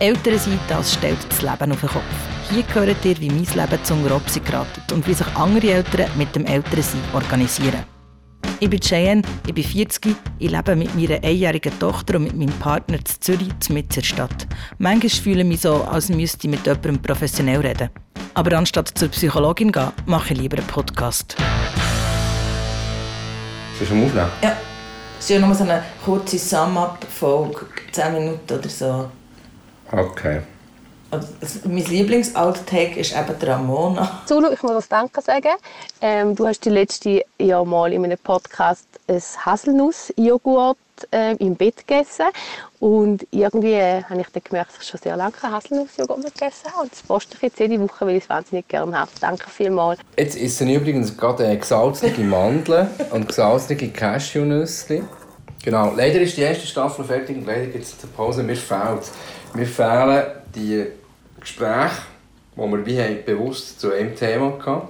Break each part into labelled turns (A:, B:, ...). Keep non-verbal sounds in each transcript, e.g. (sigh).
A: Elternseite als stellt das Leben auf den Kopf. Hier hört ihr, wie mein Leben zum Grobsi geratet und wie sich andere Eltern mit dem Elternsein organisieren. Ich bin Cheyenne, ich bin 40, ich lebe mit meiner einjährigen Tochter und mit meinem Partner in Zürich, in der Stadt. Manchmal fühle ich mich so, als müsste ich mit jemandem professionell reden. Aber anstatt zur Psychologin zu gehen, mache ich lieber einen Podcast.
B: Bist du am Aufnehmen?
A: Ja. Es ist ja nur so eine kurze Sum-Up-Folge, 10 Minuten oder so.
B: Okay.
A: Also, mein Lieblings-Outtake ist eben die Ramona.
C: Zulu, ich muss das Danke sagen. Ähm, du hast die letzte Jahr mal in meinem Podcast ein Haselnuss-Joghurt äh, im Bett gegessen. Und irgendwie äh, habe ich dann gemerkt, dass ich schon sehr lange Haselnuss-Joghurt mehr gegessen habe. Und das poste ich jetzt jede Woche, weil ich es wahnsinnig gerne habe. Danke vielmals.
B: Jetzt essen übrigens gerade äh, gesalzene Mandeln und gesalzene Cashewnüsse. Genau, leider ist die erste Staffel fertig und leider gibt es eine Pause. Mir fehlt, mir fehlen die Gespräche, die wir wie haben, bewusst zu einem Thema hatten.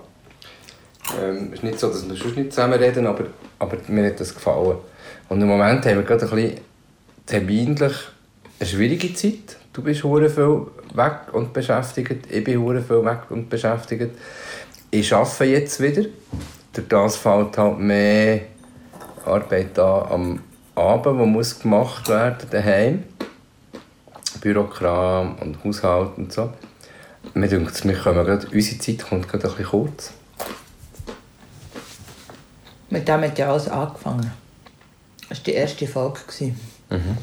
B: Ähm, es ist nicht so, dass wir sonst nicht zusammen reden, aber, aber mir hat das gefallen. Und im Moment haben wir gerade ein bisschen terminlich eine schwierige Zeit. Du bist hure viel weg und beschäftigt, ich bin hure viel weg und beschäftigt. Ich arbeite jetzt wieder. Durch das fällt halt mehr Arbeit an am Abend, die muss gemacht werden daheim. Bürokram und Haushalt und so. Mir denkt, wir kommen gerade, unsere Zeit kommt gerade ein bisschen kurz.
A: Mit dem hat ja alles angefangen. Das war die erste Folge.
B: Mhm.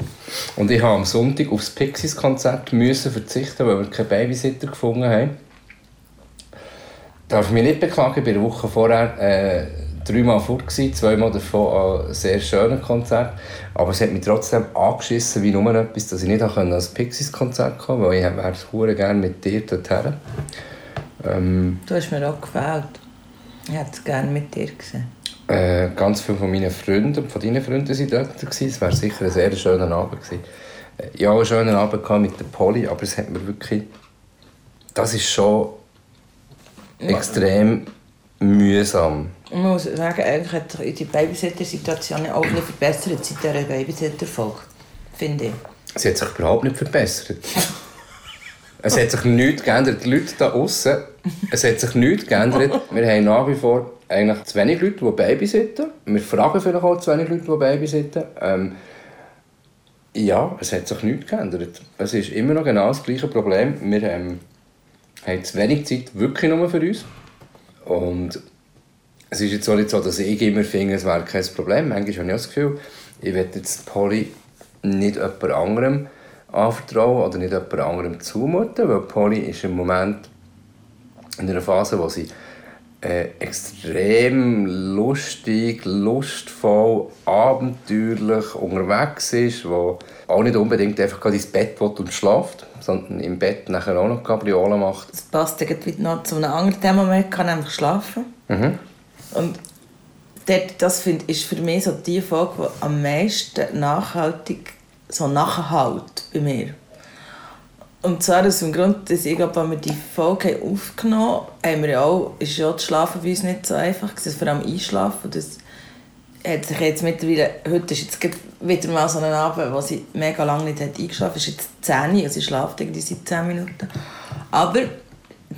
B: Und ich musste am Sonntag aufs Pixies-Konzert verzichten, weil wir keinen Babysitter gefunden haben. Darf ich mich nicht beklagen, ich war eine Woche vorher äh, dreimal fort, gewesen, zweimal davon an sehr schönen Konzert. Aber es hat mich trotzdem angeschissen wie nur etwas, dass ich nicht an das Pixies-Konzert kommen weil ich wäre gerne mit dir dorthin.
A: Ähm, du hast mir auch gefällt. Ich hätte es gerne mit dir gesehen.
B: Äh, ganz viele von meinen Freunden und von deinen Freunden waren dort. Es war sicher ein sehr schöner Abend. Gewesen. Äh, ich hatte einen schönen Abend mit der Polly, aber es hat mir wirklich... Das ist schon extrem mühsam.
A: Ich muss sagen, eigentlich hat sich die Babysitter-Situation auch nicht verbessert seit dieser Babysitter-Folge, finde ich.
B: Sie hat sich überhaupt nicht verbessert. es hat sich nichts geändert. Die Leute da außen, es hat sich nichts geändert. Wir haben nach wie vor eigentlich zu wenig Leute, die babysitten. Wir fragen vielleicht auch zu wenig Leute, die babysitten. Ähm, ja, es hat sich nichts geändert. Es ist immer noch genau das gleiche Problem. Wir ähm, haben zu wenig Zeit wirklich nur für uns. Und es ist jetzt auch nicht so, dass ich immer finde, es wäre kein Problem. Manchmal habe ich das Gefühl, ich werde jetzt Polly nicht jemand anderem anvertrauen oder nicht jemand anderem zumuten, weil Polly ist im Moment in einer Phase, wo sie äh, extrem lustig, lustvoll, abenteuerlich unterwegs ist, wo auch nicht unbedingt einfach ins Bett will und schläft, sondern im Bett nachher auch noch Kabriolen macht.
A: Das passt irgendwie noch zu einem anderen Thema, man kann einfach schlafen. Mhm. Und das find, ist für mich so die Folge, die am meisten nachhaltig so nachhalt bei mir. Und zwar aus dem Grund, dass ich glaube, wenn wir die Folge aufgenommen haben, haben ist ja das Schlafen bei uns nicht so einfach gewesen, vor allem Einschlafen. Das hat sich jetzt mittlerweile, heute ist jetzt wieder mal so ein Abend, wo sie mega lange nicht hat eingeschlafen hat. Es ist jetzt 10 Uhr, also sie schläft irgendwie seit 10 Minuten. Aber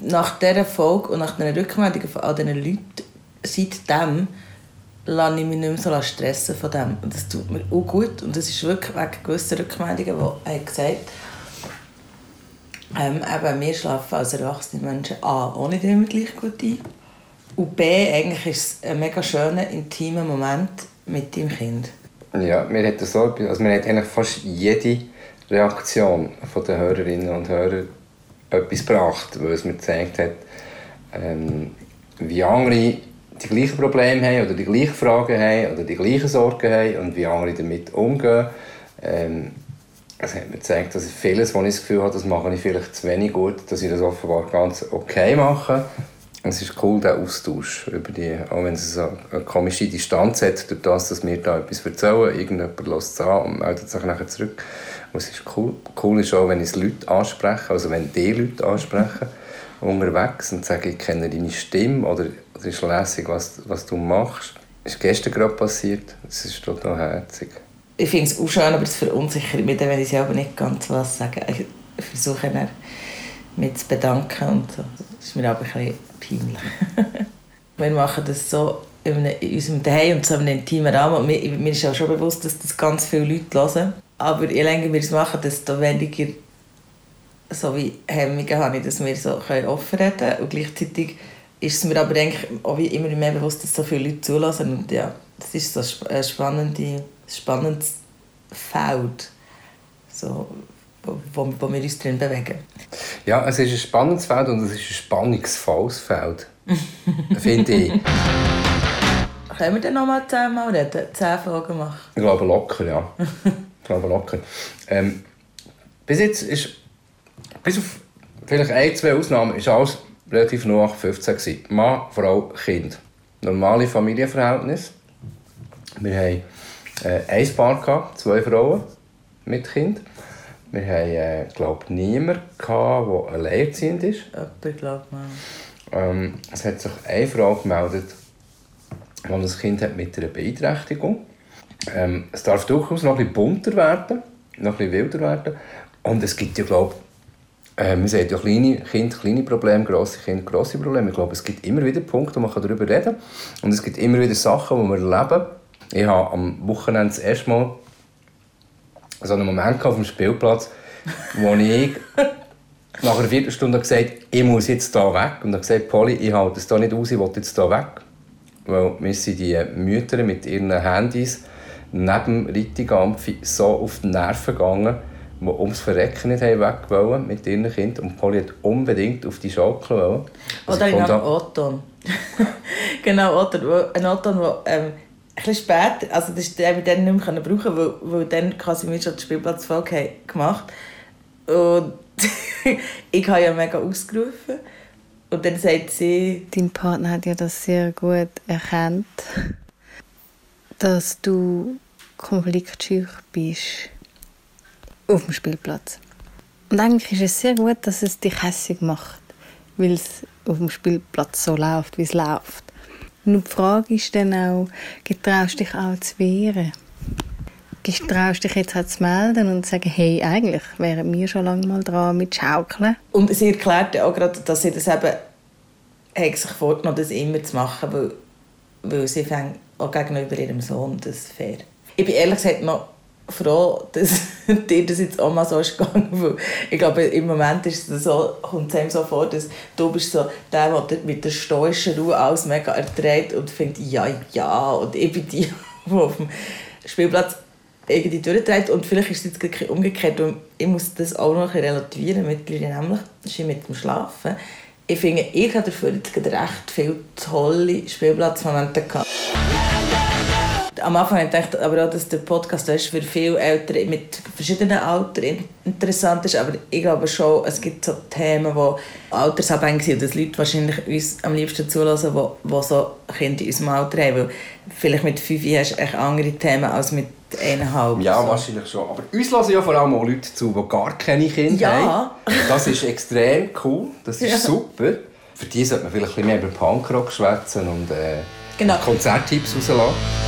A: nach dieser Folge und nach den Rückmeldungen von all diesen Leuten, seitdem lasse ich mich nicht mehr so stressen von dem. Und das tut mir auch gut. Und das ist wirklich wegen gewisser Rückmeldungen, die gesagt ähm, eben, wir schlafen als erwachsene Menschen A, auch nicht immer gleich gut ein. Und B, eigentlich ist es ein mega schöner, intimer Moment mit deinem Kind.
B: Ja, mir hat das so, also mir hat eigentlich fast jede Reaktion von den Hörerinnen und Hörern etwas gebracht, weil es mir gezeigt hat, ähm, wie andere die gleichen Probleme haben oder die gleichen Fragen haben oder die gleichen Sorgen haben und wie andere damit umgehen. Ähm, es hat mir gezeigt, dass ich vieles, wo ich das Gefühl habe, das mache ich vielleicht zu wenig gut, dass ich das offenbar ganz okay mache. Es ist cool, der Austausch über die, auch wenn es eine, eine komische Distanz hat, durch das, dass wir da etwas erzählen, irgendjemand lässt es an und meldet sich nachher zurück. Und es ist cool. Cool ist auch, wenn ich Leute anspreche, also wenn die Leute ansprechen, unterwegs und sagen, ich kenne deine Stimme oder es ist lässig, was, was du machst. Das ist gestern gerade passiert. Es ist total herzig.
A: Ich finde es auch schön, aber es verunsichert mich, wenn ich selber nicht ganz was sage. versuche dann mich zu bedanken und so. Das ist mir aber ein bisschen peinlich. (laughs) wir machen das so in, unserem Zuhause und so einem intimen Rahmen. Mir, mir ist auch schon bewusst, dass das ganz viele Leute hören. Aber je länger wir es machen, desto weniger so wie Hemmungen habe ich, dass wir so offen reden können. Und gleichzeitig ist es mir aber eigentlich auch wie immer mehr bewusst, dass so viele Leute zulassen. Und ja, das ist so ein spannende, spannendes Feld, so, wo, wo wir uns drin bewegen.
B: Ja, es ist ein spannendes Feld und es ist ein spannungsvolles Feld, (laughs) finde ich.
A: Können wir dann noch mal zehnmal reden? Zehn Folgen machen?
B: Ich glaube locker, ja. ich glaube locker. Ähm, bis jetzt ist, bis auf vielleicht ein, zwei Ausnahmen, ist alles relativ nach 15 gewesen. Mann, Frau, Kind. Normale Familienverhältnis. Wir haben äh, ein Paar, gehabt, zwei Frauen mit Kind. Wir haben, äh, glaube niemanden, gehabt, der alleinerziehend ist.
A: Jemand, glaube
B: ähm, Es hat sich eine Frau gemeldet, die ein Kind hat mit einer Beeinträchtigung ähm, Es darf durchaus noch ein bisschen bunter werden, noch ein bisschen wilder werden. Und es gibt ja, glaube äh, man sieht ja kleine Kinder, kleine Probleme, grosse Kinder, grosse Probleme. Ich glaube, es gibt immer wieder Punkte, wo man darüber reden kann. Und es gibt immer wieder Sachen, die wir erleben. Ich habe am Wochenende das erste Mal so einen Moment auf dem Spielplatz, wo (laughs) ich nach einer Viertelstunde gesagt habe, ich muss jetzt hier weg. Und dann gesagt, Polly, ich halte es hier nicht aus, ich will jetzt hier weg. Weil mir sind die Mütter mit ihren Handys neben Rittigampfi so auf die Nerven gegangen, die ums Verrecken nicht weg wollen mit ihren Kindern. Und Polly hat unbedingt auf die Schaukel wollen.
A: Also Oder in einem Oton. (laughs) genau, Oton. Ein Oton, der bisschen spät, also das den wir dann nicht mehr brauchen weil, weil dann quasi wir schon die Spielplatzfolge gemacht Und (laughs) ich habe ja mega ausgerufen. Und dann sagt sie...
C: Dein Partner hat ja das sehr gut erkannt, dass du konfliktscheu bist auf dem Spielplatz. Und eigentlich ist es sehr gut, dass es dich hässlich macht, weil es auf dem Spielplatz so läuft, wie es läuft. Und die Frage ist dann auch, getraust du dich auch zu wehren? Getraust du dich jetzt auch zu melden und zu sagen, hey, eigentlich wären wir schon lange mal dran mit Schaukeln?
A: Und sie erklärte auch gerade, dass sie das eben sich vorgenommen das immer zu machen, weil, weil sie fängt auch gegenüber ihrem Sohn das fair. Ich bin ehrlich gesagt noch froh, (laughs) dass dir das jetzt auch mal so ist gegangen, weil ich glaube, im Moment ist es so, kommt es einem so vor, dass du bist so der, der mit der stoischen Ruhe alles mega erträgt und findet, ja, ja, und ich bin die, (laughs) die auf dem Spielplatz irgendwie durchdreht und vielleicht ist es jetzt umgekehrt und ich muss das auch noch relativieren mittlerweile, nämlich das ist mit dem Schlafen. Ich finde, ich habe dafür jetzt recht viele tolle Spielplatzmomente gehabt am Anfang habe ich gedacht, aber auch, dass der Podcast ist für viele Eltern mit verschiedenen Altern interessant ist. Aber ich glaube schon, es gibt so Themen, die altersabhängig sind und dass Leute wahrscheinlich uns am liebsten zulassen, die, die so Kinder in unserem Alter haben. Weil vielleicht mit fünf hast du echt andere Themen als mit eineinhalb.
B: Ja, so. wahrscheinlich schon. Aber uns lassen ja vor allem auch Leute zu, die gar keine Kinder
A: ja.
B: haben. Das ist extrem cool. Das ist ja. super. Für die sollte man vielleicht ein bisschen mehr über Punkrock schwätzen und äh, genau. Konzerttipps rauslassen.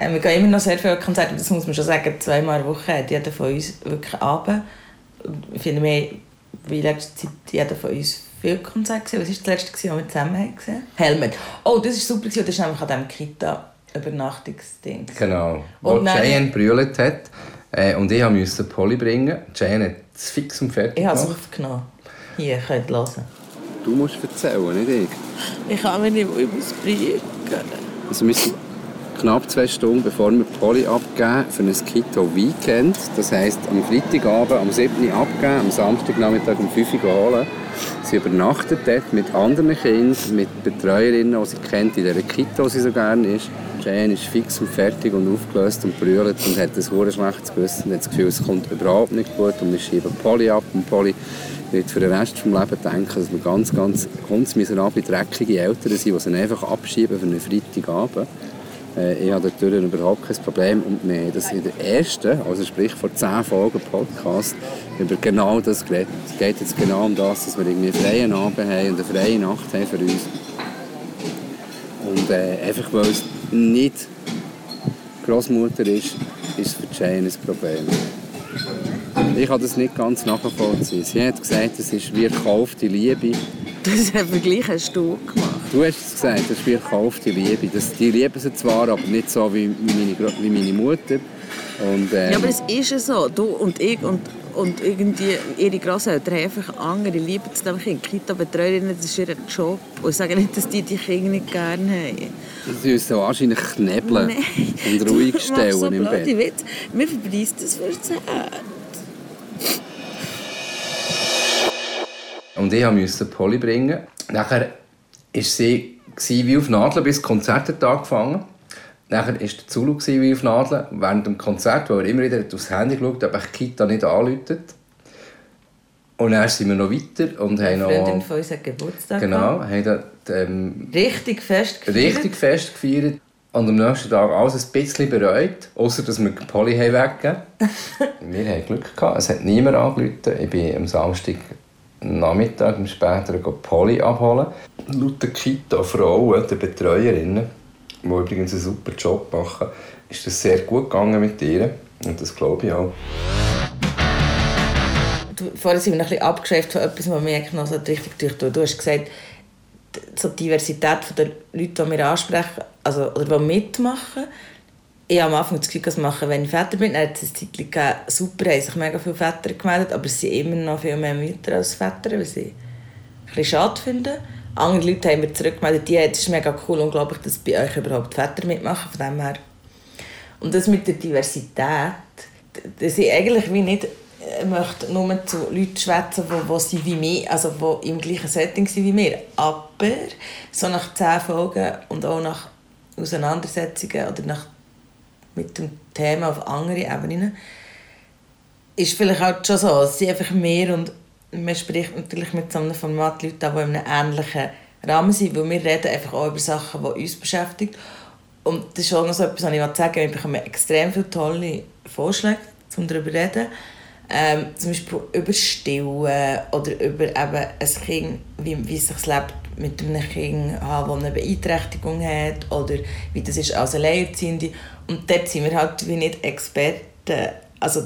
A: Äh, wir gehen immer noch sehr viele Konzerte, das muss man schon sagen, zweimal in der Woche hat jeder von uns wirklich Abend. Ich finde, wir wie letzte Zeit jeder von uns viele Konzerte gesehen. Was war das letzte, das wir zusammen haben gesehen Helmet. Oh, das war super, das war nämlich an diesem Kita-Übernachtungsding.
B: Genau, wo und Cheyenne brüllt hat. Äh, und ich musste Polly bringen. Cheyenne hat es fix und fertig
A: Ich habe es aufgenommen. Hier, könnt ihr hören.
B: Du musst erzählen, nicht
A: ich. Ich kann mir nicht mehr ausbringen.
B: Also knapp zwei Stunden, bevor wir Polly abgeben für ein Kito Weekend. Das heisst, am Freitagabend am 7. Uhr abgeben, am Samstagnachmittag um 5 Uhr holen. Sie übernachtet dort mit anderen Kindern, mit Betreuerinnen, die sie kennt, in dieser Kita, die sie so gerne ist. Jane ist fix und fertig und aufgelöst und brüllt und hat ein sehr schlechtes Gewissen und hat das Gefühl, es kommt überhaupt nicht gut und wir schieben Polly ab und Polly wird für den Rest des Lebens denken, dass wir ganz, ganz hundsmiserable, dreckige Eltern sind, die sie einfach abschieben für einen Freitagabend. Äh, ich habe natürlich überhaupt kein Problem. Und wir haben in der ersten, also sprich vor zehn Folgen Podcast, über genau das geredet. Es geht jetzt genau um das, dass wir irgendwie einen freien Abend haben und eine freie Nacht haben für uns. Und äh, einfach weil es nicht Großmutter ist, ist es für Jane ein Problem. Ich kann das nicht ganz nachvollziehen. Sie hat gesagt, es ist wie gekaufte Liebe.
A: Das Vergleich hast du gemacht.
B: Du hast es gesagt, das ist wie gekaufte Liebe. Das, die lieben sie zwar, aber nicht so wie meine, wie meine Mutter. Und, ähm,
A: ja, aber es ist ja so. Du und ich und, und irgendwie ihre Grosseltern haben einfach andere Liebe zu dem Kind. Kita-Betreuerinnen, das ist ihr Job. Und ich sage nicht, dass die die Kinder nicht gerne haben.
B: Sie müssen wahrscheinlich knebeln Nein. und (laughs) ruhig stellen so im Bett.
A: Witz. Mir verbreist das für das
B: Und ich musste Polly bringen. Nachher war sie wie auf Nadeln, bis das Konzert hat angefangen Nachher war der Zulu wie auf Nadeln. Während dem Konzert, wo er immer wieder aufs Handy geschaut hat, habe ich Kita nicht angerufen. Und dann sind wir noch weiter und haben noch...
A: Freundin von uns hat Geburtstag
B: Genau, haben dort, ähm,
A: Richtig fest gefeiert.
B: Richtig fest gefeiert. Und am nächsten Tag alles ein bisschen bereut, außer dass wir Polly weggegeben (laughs) wir hatten Glück gehabt, es hat niemand angerufen. Ich bin am Samstag Nachmittag, später Polly abholen. Laut der Kita-Frauen, der Betreuerinnen, die übrigens einen super Job machen, ist das sehr gut gegangen mit ihr. Und das glaube ich auch.
A: Du, vorhin sind wir ein bisschen abgeschäft von etwas, was mir noch so richtig durchtut. Du hast gesagt, die Diversität der Leute, die wir ansprechen, also, oder die mitmachen, ich habe am Anfang das Gefühl, das machen, wenn ich Väter bin, dann hat es Zeit gegeben, super, haben sich mega viele Väter gemeldet, aber es sind immer noch viel mehr Mütter als Väter, was ich ein bisschen schade finde. Andere Leute haben mir zurückgemeldet, die, es ist mega cool und glaube ich, dass bei euch überhaupt Väter mitmachen, von dem her. Und das mit der Diversität, dass ich eigentlich wie nicht äh, möchte nur zu Leuten schwätzen, die, die sind wie mir, also die im gleichen Setting sind wie mir. Aber so nach zehn Folgen und auch nach Auseinandersetzungen oder nach mit dem Thema auf andere Ebenen, ist vielleicht auch schon so, es sind einfach mehr und man spricht natürlich mit so einem Format Leuten, die in einem ähnlichen Rahmen sind, weil wir reden einfach auch über Sachen, die uns beschäftigen. Und das ist auch noch so etwas, was ich sagen Wir bekommen extrem viele tolle Vorschläge, um darüber zu reden. Ähm, zum Beispiel über Stillen oder über eben ein Kind, wie, wie es sich lebt mit einem Kind, das eine Beeinträchtigung hat oder wie das ist als Alleinerziehende. Und dort sind wir halt wie nicht Experten. Also,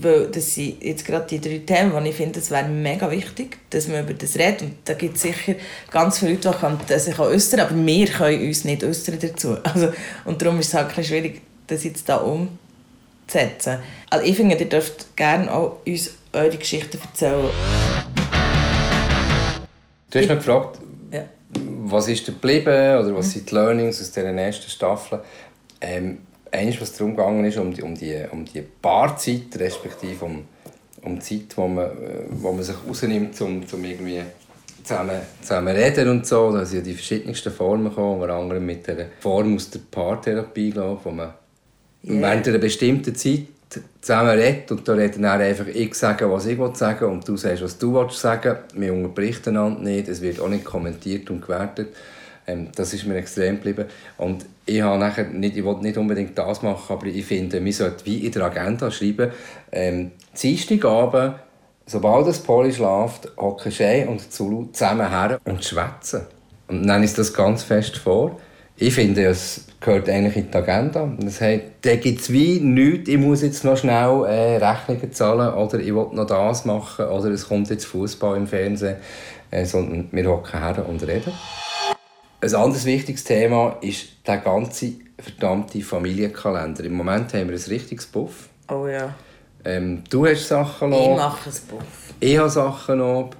A: weil das sind jetzt gerade die drei Themen, die ich finde, es wäre mega wichtig, dass man über das redet. Und da gibt es sicher ganz viele Leute, die sich äußern aber wir können uns nicht äußern dazu. (laughs) Also, und darum ist es halt schwierig, das jetzt da umzusetzen. Also ich finde, ihr dürft gerne auch uns eure Geschichten erzählen.
B: Du hast mich gefragt, ja. was ist geblieben oder was sind die Learnings aus dieser ersten Staffel? Ähm, eines, was darum gegangen ist, um die, um die, um die Paarzeit, respektive um, um die Zeit, wo man, wo man sich rausnimmt, um, um irgendwie zusammen, zusammen reden und so. Da sind ja die verschiedensten Formen gekommen, unter anderem mit der Form aus der Paartherapie, glaube wo man yeah. während einer bestimmten Zeit zusammen redet und da reden dann einfach ich sagen, was ich sagen will und du sagst, was du willst sagen. Wir unterbrechen einander nicht, es wird auch nicht kommentiert und gewertet. Ähm, das ist mir extrem geblieben. Und ich, habe nachher nicht, ich wollte nicht unbedingt das machen, aber ich finde, wir sollten wie in der Agenda schreiben, ähm, Dienstagabend, sobald das Poli schläft, hocken Shay und Zulu zusammen her und schwätzen. Und dann ist das ganz fest vor. Ich finde, es gehört eigentlich in die Agenda. Das heißt, da gibt es wie nichts, ich muss jetzt noch schnell äh, Rechnungen zahlen oder ich will noch das machen oder es kommt jetzt Fußball im Fernsehen, äh, sondern wir hocken her und reden. Ein anderes wichtiges Thema ist der ganze verdammte Familienkalender. Im Moment haben wir ein richtiges Buff.
A: Oh ja.
B: Ähm, du hast Sachen
A: noch. Ich mache ein Buff.
B: Ich habe Sachen noch.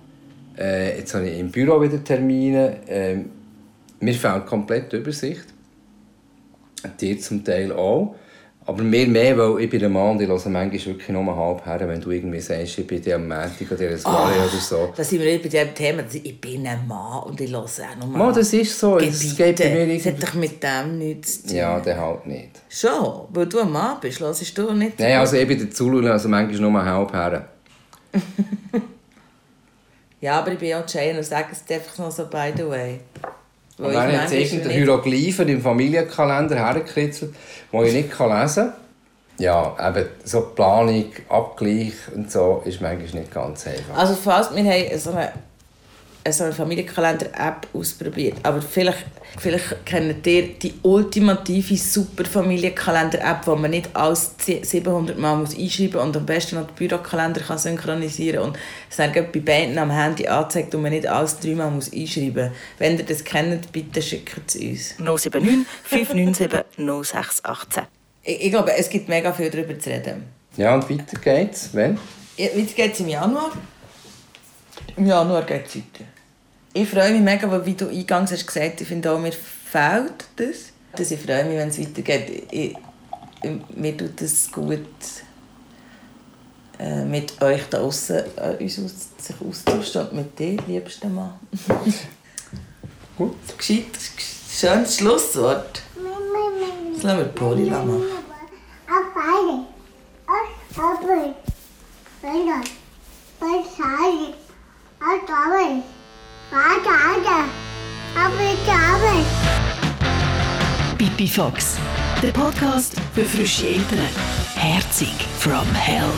B: Äh, jetzt habe ich im Büro wieder Termine. Ähm, mir fehlt komplett die Übersicht. Dir zum Teil auch. Aber mehr, mehr, weil ich bin ein Mann und ich höre manchmal wirklich nur halb her, wenn du irgendwie sagst, ich bin am Montag oder ein Soiree oh, oder so.
A: Da sind wir bei diesem Thema, ich bin ein Mann und ich höre auch nur
B: Mann, das ist so.
A: Es geht bei mir das hat doch mit dem nichts zu tun.
B: Ja, der halt nicht.
A: Schon? Weil du ein Mann bist, hörst du nicht?
B: Nein, also ich bin der Zulu, also manchmal nur halb her. (laughs)
A: ja, aber ich bin auch Jane und sage es einfach noch so by the way.
B: Und dann hat es irgendeinen Hieroglyphen im Familienkalender hergekritzelt, den ich nicht lesen kann. Ja, eben so Planung, Abgleich und so ist manchmal nicht ganz einfach.
A: Also fast, wir haben so eine, so eine Familienkalender-App ausprobiert. Aber vielleicht, vielleicht kennt ihr die ultimative super Familienkalender-App, wo man nicht alles 700 Mal muss einschreiben muss und am besten noch den Bürokalender kann synchronisieren und es dann bei beiden am Handy anzeigt und man nicht alles dreimal muss einschreiben muss. Wenn ihr das kennt, bitte schickt es uns.
D: 079 597 0618.
A: Ich, ich glaube, es gibt mega viel darüber zu reden.
B: Ja, und weiter geht's. Wann?
A: Ja, Weiter geht's im Januar. Im Januar geht es weiter. Ich freue mich mega, weil wie du eingangs hast gesagt, ich finde auch, mir fehlt das. Dass ich freue mich, wenn es weitergeht. Ich, ich, mir tut es gut, äh, mit euch da außen äh, uns aus, sich auszutauschen und mit dir, liebster Mann. (laughs)
B: Gut.
A: Gescheit, schönes Schlusswort. Jetzt lassen wir die Poli machen.
D: Fox, der Podcast für frische Eltern. Herzig from Hell.